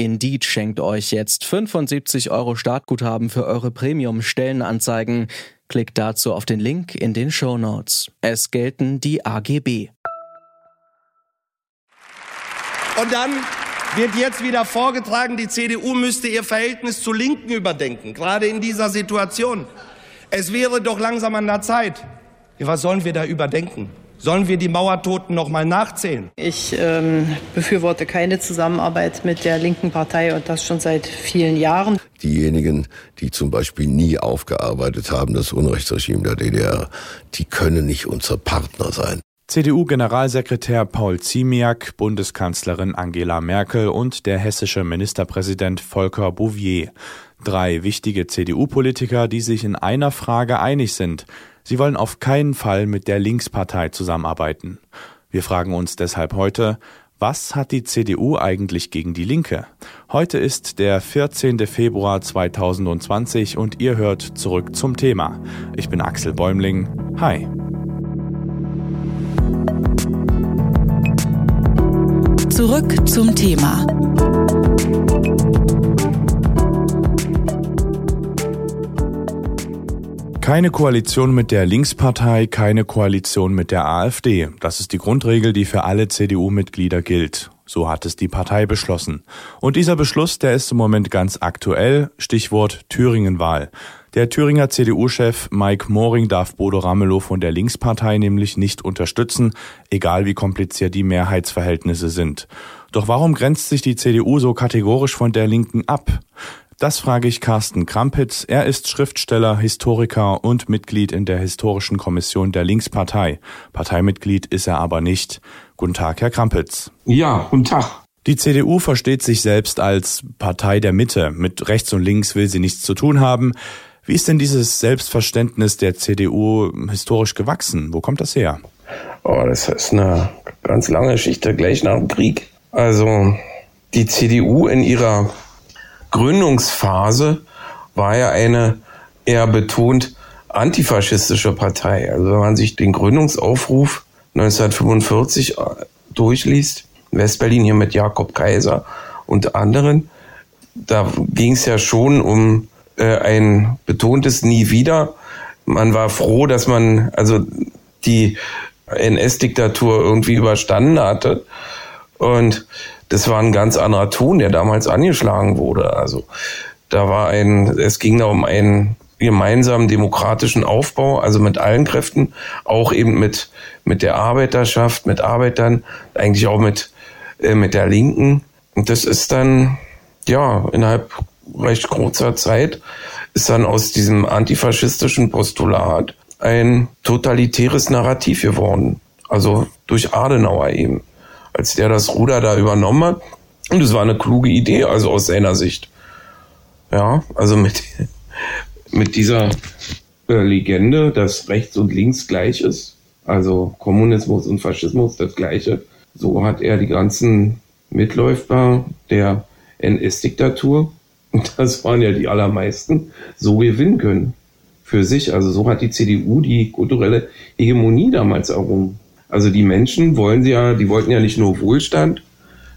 Indeed schenkt euch jetzt 75 Euro Startguthaben für eure Premium-Stellenanzeigen. Klickt dazu auf den Link in den Show Notes. Es gelten die AGB. Und dann wird jetzt wieder vorgetragen, die CDU müsste ihr Verhältnis zu Linken überdenken, gerade in dieser Situation. Es wäre doch langsam an der Zeit. Was sollen wir da überdenken? Sollen wir die Mauertoten noch mal nachzählen? Ich ähm, befürworte keine Zusammenarbeit mit der linken Partei und das schon seit vielen Jahren. Diejenigen, die zum Beispiel nie aufgearbeitet haben, das Unrechtsregime der DDR, die können nicht unser Partner sein. CDU-Generalsekretär Paul Ziemiak, Bundeskanzlerin Angela Merkel und der hessische Ministerpräsident Volker Bouvier. Drei wichtige CDU-Politiker, die sich in einer Frage einig sind. Sie wollen auf keinen Fall mit der Linkspartei zusammenarbeiten. Wir fragen uns deshalb heute, was hat die CDU eigentlich gegen die Linke? Heute ist der 14. Februar 2020 und ihr hört zurück zum Thema. Ich bin Axel Bäumling. Hi. Zurück zum Thema. Keine Koalition mit der Linkspartei, keine Koalition mit der AfD. Das ist die Grundregel, die für alle CDU-Mitglieder gilt. So hat es die Partei beschlossen. Und dieser Beschluss, der ist im Moment ganz aktuell. Stichwort Thüringenwahl. Der Thüringer CDU-Chef Mike Moring darf Bodo Ramelow von der Linkspartei nämlich nicht unterstützen, egal wie kompliziert die Mehrheitsverhältnisse sind. Doch warum grenzt sich die CDU so kategorisch von der Linken ab? Das frage ich Carsten Krampitz. Er ist Schriftsteller, Historiker und Mitglied in der Historischen Kommission der Linkspartei. Parteimitglied ist er aber nicht. Guten Tag, Herr Krampitz. Ja, guten Tag. Die CDU versteht sich selbst als Partei der Mitte. Mit rechts und links will sie nichts zu tun haben. Wie ist denn dieses Selbstverständnis der CDU historisch gewachsen? Wo kommt das her? Oh, das ist eine ganz lange Geschichte, gleich nach dem Krieg. Also die CDU in ihrer Gründungsphase war ja eine eher betont antifaschistische Partei. Also wenn man sich den Gründungsaufruf 1945 äh, durchliest, Westberlin hier mit Jakob Kaiser und anderen, da ging es ja schon um äh, ein betontes Nie wieder. Man war froh, dass man also die NS-Diktatur irgendwie überstanden hatte. Und das war ein ganz anderer Ton, der damals angeschlagen wurde. Also da war ein, es ging da um einen gemeinsamen demokratischen Aufbau, also mit allen Kräften, auch eben mit, mit der Arbeiterschaft, mit Arbeitern, eigentlich auch mit, äh, mit der Linken. Und das ist dann, ja, innerhalb recht kurzer Zeit ist dann aus diesem antifaschistischen Postulat ein totalitäres Narrativ geworden. Also durch Adenauer eben, als der das Ruder da übernommen hat. Und es war eine kluge Idee, also aus seiner Sicht. Ja, also mit, mit dieser äh, Legende, dass rechts und links gleich ist, also Kommunismus und Faschismus das gleiche, so hat er die ganzen Mitläufer der NS-Diktatur und das waren ja die allermeisten, so gewinnen können für sich. Also so hat die CDU die kulturelle Hegemonie damals errungen. Also die Menschen wollen sie ja, die wollten ja nicht nur Wohlstand,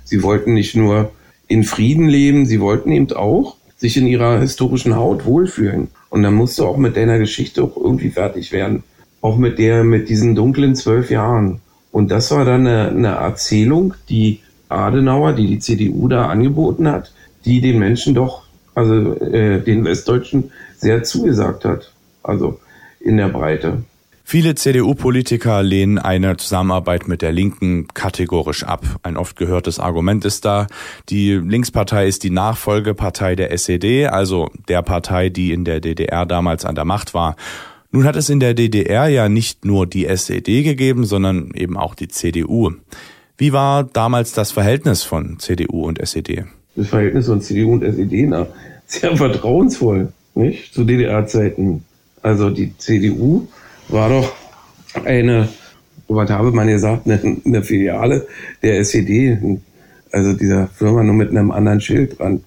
sie wollten nicht nur in Frieden leben, sie wollten eben auch sich in ihrer historischen Haut wohlfühlen. Und dann musst du auch mit deiner Geschichte auch irgendwie fertig werden. Auch mit der, mit diesen dunklen zwölf Jahren. Und das war dann eine, eine Erzählung, die Adenauer, die die CDU da angeboten hat, die den Menschen doch also äh, den Westdeutschen sehr zugesagt hat. Also in der Breite. Viele CDU-Politiker lehnen eine Zusammenarbeit mit der Linken kategorisch ab. Ein oft gehörtes Argument ist da, die Linkspartei ist die Nachfolgepartei der SED, also der Partei, die in der DDR damals an der Macht war. Nun hat es in der DDR ja nicht nur die SED gegeben, sondern eben auch die CDU. Wie war damals das Verhältnis von CDU und SED? das Verhältnis von CDU und SED nach sehr vertrauensvoll, nicht? Zu DDR-Zeiten. Also die CDU war doch eine, Robert Habemann gesagt, eine, eine Filiale der SED, also dieser Firma nur mit einem anderen Schild dran.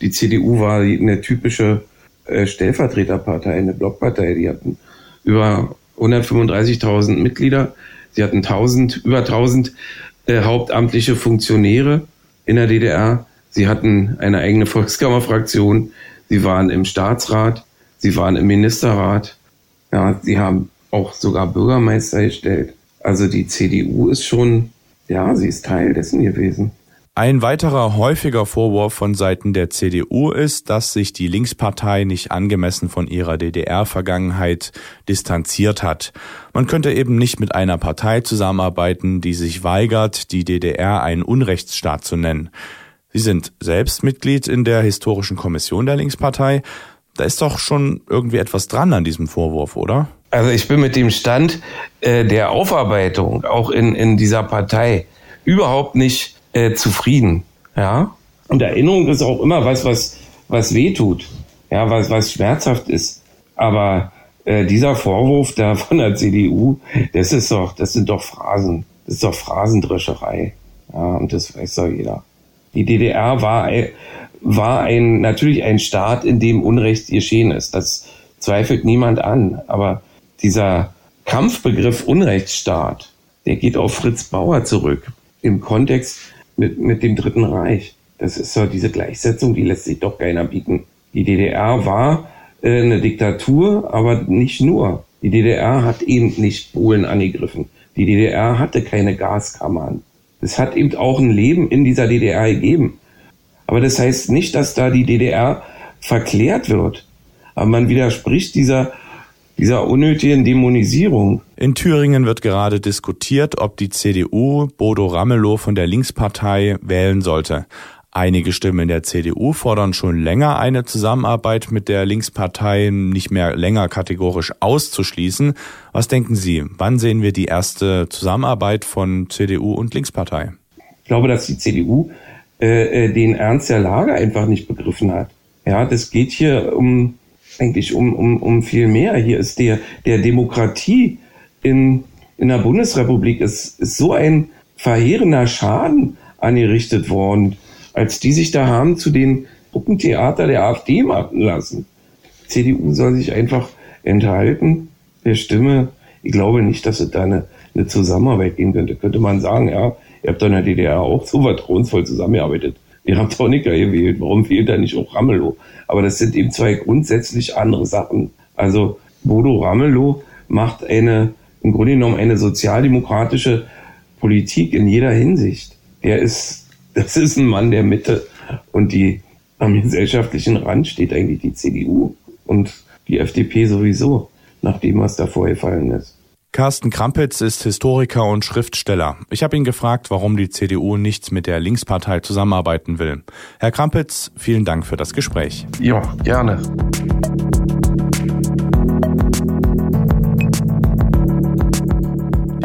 Die CDU war eine typische äh, Stellvertreterpartei, eine Blockpartei. Die hatten über 135.000 Mitglieder. Sie hatten 1000, über 1000 äh, hauptamtliche Funktionäre in der DDR. Sie hatten eine eigene Volkskammerfraktion. Sie waren im Staatsrat. Sie waren im Ministerrat. Ja, sie haben auch sogar Bürgermeister gestellt. Also die CDU ist schon, ja, sie ist Teil dessen gewesen. Ein weiterer häufiger Vorwurf von Seiten der CDU ist, dass sich die Linkspartei nicht angemessen von ihrer DDR-Vergangenheit distanziert hat. Man könnte eben nicht mit einer Partei zusammenarbeiten, die sich weigert, die DDR einen Unrechtsstaat zu nennen. Sie sind selbst Mitglied in der historischen Kommission der Linkspartei. Da ist doch schon irgendwie etwas dran an diesem Vorwurf, oder? Also ich bin mit dem Stand äh, der Aufarbeitung auch in, in dieser Partei überhaupt nicht äh, zufrieden. Ja. Und Erinnerung ist auch immer was, was, was weh tut. Ja, was, was schmerzhaft ist. Aber äh, dieser Vorwurf da von der CDU, das ist doch, das sind doch Phrasen. Das ist doch Phrasendrescherei. Ja, und das weiß doch jeder. Die DDR war, war ein, natürlich ein Staat, in dem Unrecht geschehen ist. Das zweifelt niemand an. Aber dieser Kampfbegriff Unrechtsstaat, der geht auf Fritz Bauer zurück. Im Kontext mit, mit dem Dritten Reich. Das ist so diese Gleichsetzung, die lässt sich doch keiner bieten. Die DDR war äh, eine Diktatur, aber nicht nur. Die DDR hat eben nicht Polen angegriffen. Die DDR hatte keine Gaskammern. Es hat eben auch ein Leben in dieser DDR gegeben. Aber das heißt nicht, dass da die DDR verklärt wird. Aber man widerspricht dieser dieser unnötigen Dämonisierung. In Thüringen wird gerade diskutiert, ob die CDU Bodo Ramelow von der Linkspartei wählen sollte. Einige Stimmen der CDU fordern schon länger eine Zusammenarbeit mit der Linkspartei nicht mehr länger kategorisch auszuschließen. Was denken Sie? Wann sehen wir die erste Zusammenarbeit von CDU und Linkspartei? Ich glaube, dass die CDU äh, äh, den Ernst der Lage einfach nicht begriffen hat. Ja, das geht hier um eigentlich um, um, um viel mehr. Hier ist der, der Demokratie in, in der Bundesrepublik ist, ist so ein verheerender Schaden angerichtet worden, als die sich da haben zu den Puppentheater der AfD machen lassen. CDU soll sich einfach enthalten der Stimme. Ich glaube nicht, dass es da eine, eine Zusammenarbeit geben könnte. Könnte man sagen, ja, ihr habt doch in der DDR auch so vertrauensvoll zusammengearbeitet. Ihr habt Honecker gewählt, warum fehlt da nicht auch Ramelow? Aber das sind eben zwei grundsätzlich andere Sachen. Also Bodo Ramelow macht eine, im Grunde genommen eine sozialdemokratische Politik in jeder Hinsicht. Der ist, das ist ein Mann der Mitte und die am gesellschaftlichen Rand steht eigentlich die CDU und die FDP sowieso, nach dem, was da vorgefallen ist. Carsten Krampitz ist Historiker und Schriftsteller. Ich habe ihn gefragt, warum die CDU nicht mit der Linkspartei zusammenarbeiten will. Herr Krampitz, vielen Dank für das Gespräch. Ja, gerne.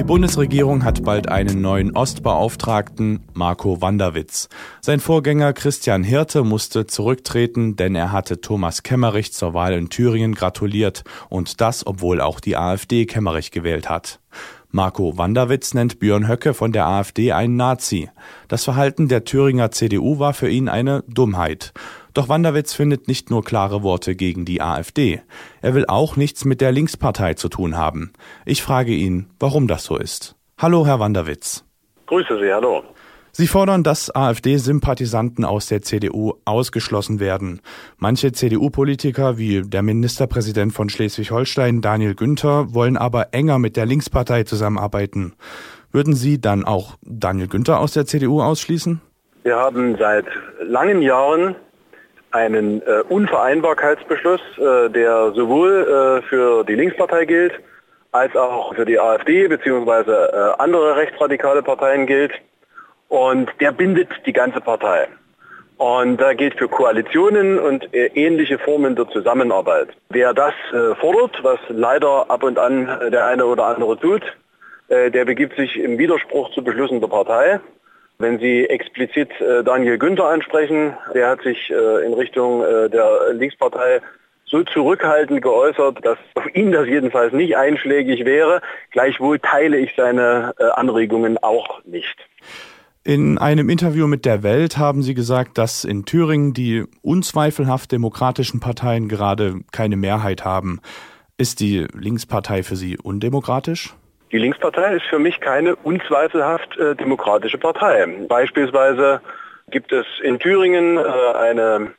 Bundesregierung hat bald einen neuen Ostbeauftragten, Marco Wanderwitz. Sein Vorgänger Christian Hirte musste zurücktreten, denn er hatte Thomas Kemmerich zur Wahl in Thüringen gratuliert und das, obwohl auch die AfD Kemmerich gewählt hat. Marco Wanderwitz nennt Björn Höcke von der AfD einen Nazi. Das Verhalten der Thüringer CDU war für ihn eine Dummheit. Doch Wanderwitz findet nicht nur klare Worte gegen die AfD. Er will auch nichts mit der Linkspartei zu tun haben. Ich frage ihn, warum das so ist. Hallo, Herr Wanderwitz. Grüße Sie, hallo. Sie fordern, dass AfD-Sympathisanten aus der CDU ausgeschlossen werden. Manche CDU-Politiker, wie der Ministerpräsident von Schleswig-Holstein, Daniel Günther, wollen aber enger mit der Linkspartei zusammenarbeiten. Würden Sie dann auch Daniel Günther aus der CDU ausschließen? Wir haben seit langen Jahren einen äh, Unvereinbarkeitsbeschluss, äh, der sowohl äh, für die Linkspartei gilt, als auch für die AfD bzw. Äh, andere rechtsradikale Parteien gilt. Und der bindet die ganze Partei. Und da gilt für Koalitionen und äh, ähnliche Formen der Zusammenarbeit. Wer das äh, fordert, was leider ab und an der eine oder andere tut, der begibt sich im Widerspruch zu Beschlüssen der Partei. Wenn Sie explizit äh, Daniel Günther ansprechen, der hat sich äh, in Richtung äh, der Linkspartei so zurückhaltend geäußert, dass auf ihn das jedenfalls nicht einschlägig wäre. Gleichwohl teile ich seine Anregungen auch nicht. In einem Interview mit der Welt haben Sie gesagt, dass in Thüringen die unzweifelhaft demokratischen Parteien gerade keine Mehrheit haben. Ist die Linkspartei für Sie undemokratisch? Die Linkspartei ist für mich keine unzweifelhaft äh, demokratische Partei. Beispielsweise gibt es in Thüringen äh, eine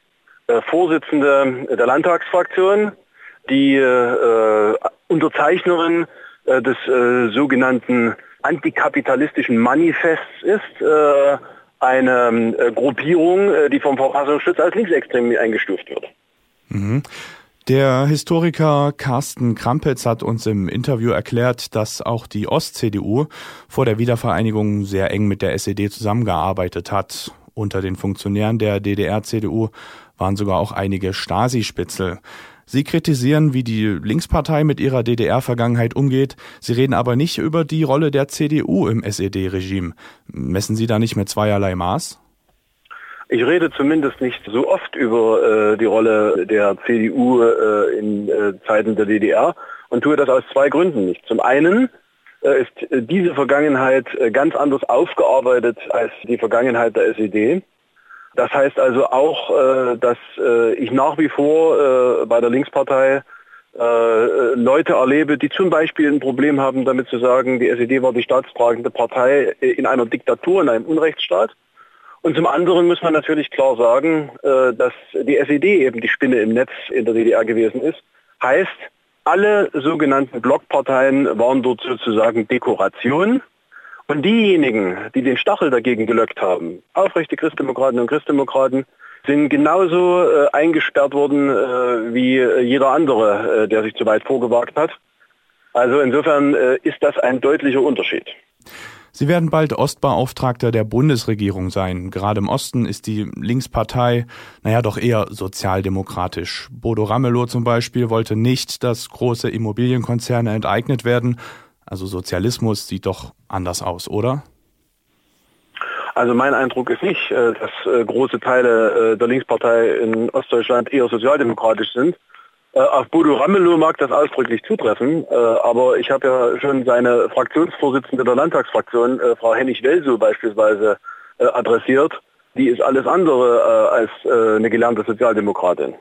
äh, Vorsitzende der Landtagsfraktion, die äh, Unterzeichnerin äh, des äh, sogenannten antikapitalistischen Manifests ist, äh, eine äh, Gruppierung, äh, die vom Verfassungsschutz als linksextrem eingestuft wird. Mhm. Der Historiker Carsten Krampetz hat uns im Interview erklärt, dass auch die Ost-CDU vor der Wiedervereinigung sehr eng mit der SED zusammengearbeitet hat. Unter den Funktionären der DDR-CDU waren sogar auch einige Stasi-Spitzel. Sie kritisieren, wie die Linkspartei mit ihrer DDR-Vergangenheit umgeht. Sie reden aber nicht über die Rolle der CDU im SED-Regime. Messen Sie da nicht mit zweierlei Maß? Ich rede zumindest nicht so oft über äh, die Rolle der CDU äh, in äh, Zeiten der DDR und tue das aus zwei Gründen nicht. Zum einen äh, ist diese Vergangenheit äh, ganz anders aufgearbeitet als die Vergangenheit der SED. Das heißt also auch, äh, dass äh, ich nach wie vor äh, bei der Linkspartei Leute erlebe, die zum Beispiel ein Problem haben, damit zu sagen, die SED war die staatstragende Partei in einer Diktatur, in einem Unrechtsstaat. Und zum anderen muss man natürlich klar sagen, dass die SED eben die Spinne im Netz in der DDR gewesen ist. Heißt, alle sogenannten Blockparteien waren dort sozusagen Dekoration und diejenigen, die den Stachel dagegen gelöckt haben, aufrechte Christdemokraten und Christdemokraten, sind genauso äh, eingesperrt worden äh, wie jeder andere, äh, der sich zu weit vorgewagt hat. Also insofern äh, ist das ein deutlicher Unterschied. Sie werden bald Ostbeauftragter der Bundesregierung sein. Gerade im Osten ist die Linkspartei, naja, doch eher sozialdemokratisch. Bodo Ramelow zum Beispiel wollte nicht, dass große Immobilienkonzerne enteignet werden, also Sozialismus sieht doch anders aus, oder? Also mein Eindruck ist nicht, äh, dass äh, große Teile äh, der Linkspartei in Ostdeutschland eher sozialdemokratisch sind. Auf Bodo Ramelow mag das ausdrücklich zutreffen, aber ich habe ja schon seine Fraktionsvorsitzende der Landtagsfraktion, Frau Hennig-Welsow beispielsweise, adressiert. Die ist alles andere als eine gelernte Sozialdemokratin.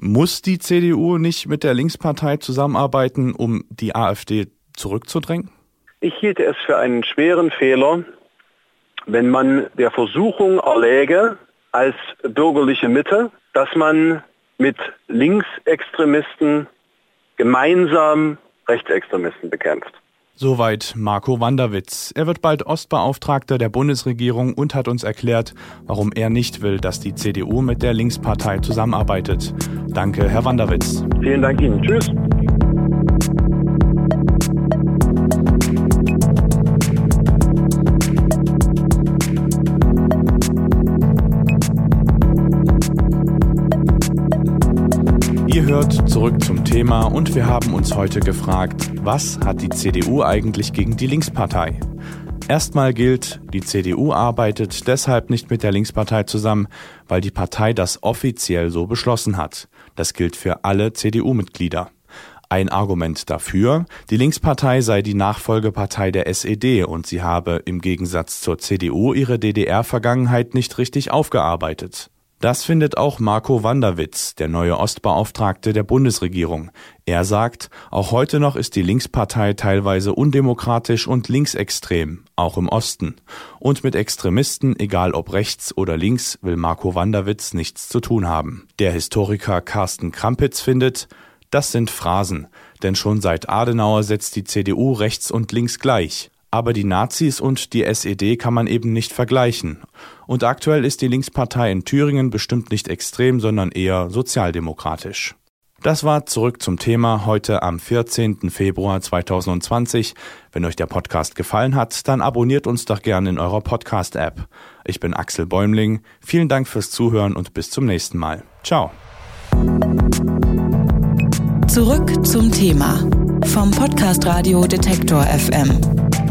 Muss die CDU nicht mit der Linkspartei zusammenarbeiten, um die AfD zurückzudrängen? Ich hielte es für einen schweren Fehler, wenn man der Versuchung erläge, als bürgerliche Mitte, dass man mit Linksextremisten gemeinsam Rechtsextremisten bekämpft. Soweit Marco Wanderwitz. Er wird bald Ostbeauftragter der Bundesregierung und hat uns erklärt, warum er nicht will, dass die CDU mit der Linkspartei zusammenarbeitet. Danke, Herr Wanderwitz. Vielen Dank Ihnen. Tschüss. Hört zurück zum Thema und wir haben uns heute gefragt, was hat die CDU eigentlich gegen die Linkspartei? Erstmal gilt, die CDU arbeitet deshalb nicht mit der Linkspartei zusammen, weil die Partei das offiziell so beschlossen hat. Das gilt für alle CDU-Mitglieder. Ein Argument dafür, die Linkspartei sei die Nachfolgepartei der SED und sie habe im Gegensatz zur CDU ihre DDR-Vergangenheit nicht richtig aufgearbeitet. Das findet auch Marco Wanderwitz, der neue Ostbeauftragte der Bundesregierung. Er sagt, auch heute noch ist die Linkspartei teilweise undemokratisch und linksextrem, auch im Osten. Und mit Extremisten, egal ob rechts oder links, will Marco Wanderwitz nichts zu tun haben. Der Historiker Carsten Krampitz findet, das sind Phrasen, denn schon seit Adenauer setzt die CDU rechts und links gleich. Aber die Nazis und die SED kann man eben nicht vergleichen. Und aktuell ist die Linkspartei in Thüringen bestimmt nicht extrem, sondern eher sozialdemokratisch. Das war zurück zum Thema heute am 14. Februar 2020. Wenn euch der Podcast gefallen hat, dann abonniert uns doch gerne in eurer Podcast-App. Ich bin Axel Bäumling. Vielen Dank fürs Zuhören und bis zum nächsten Mal. Ciao. Zurück zum Thema vom Podcast Radio Detektor FM.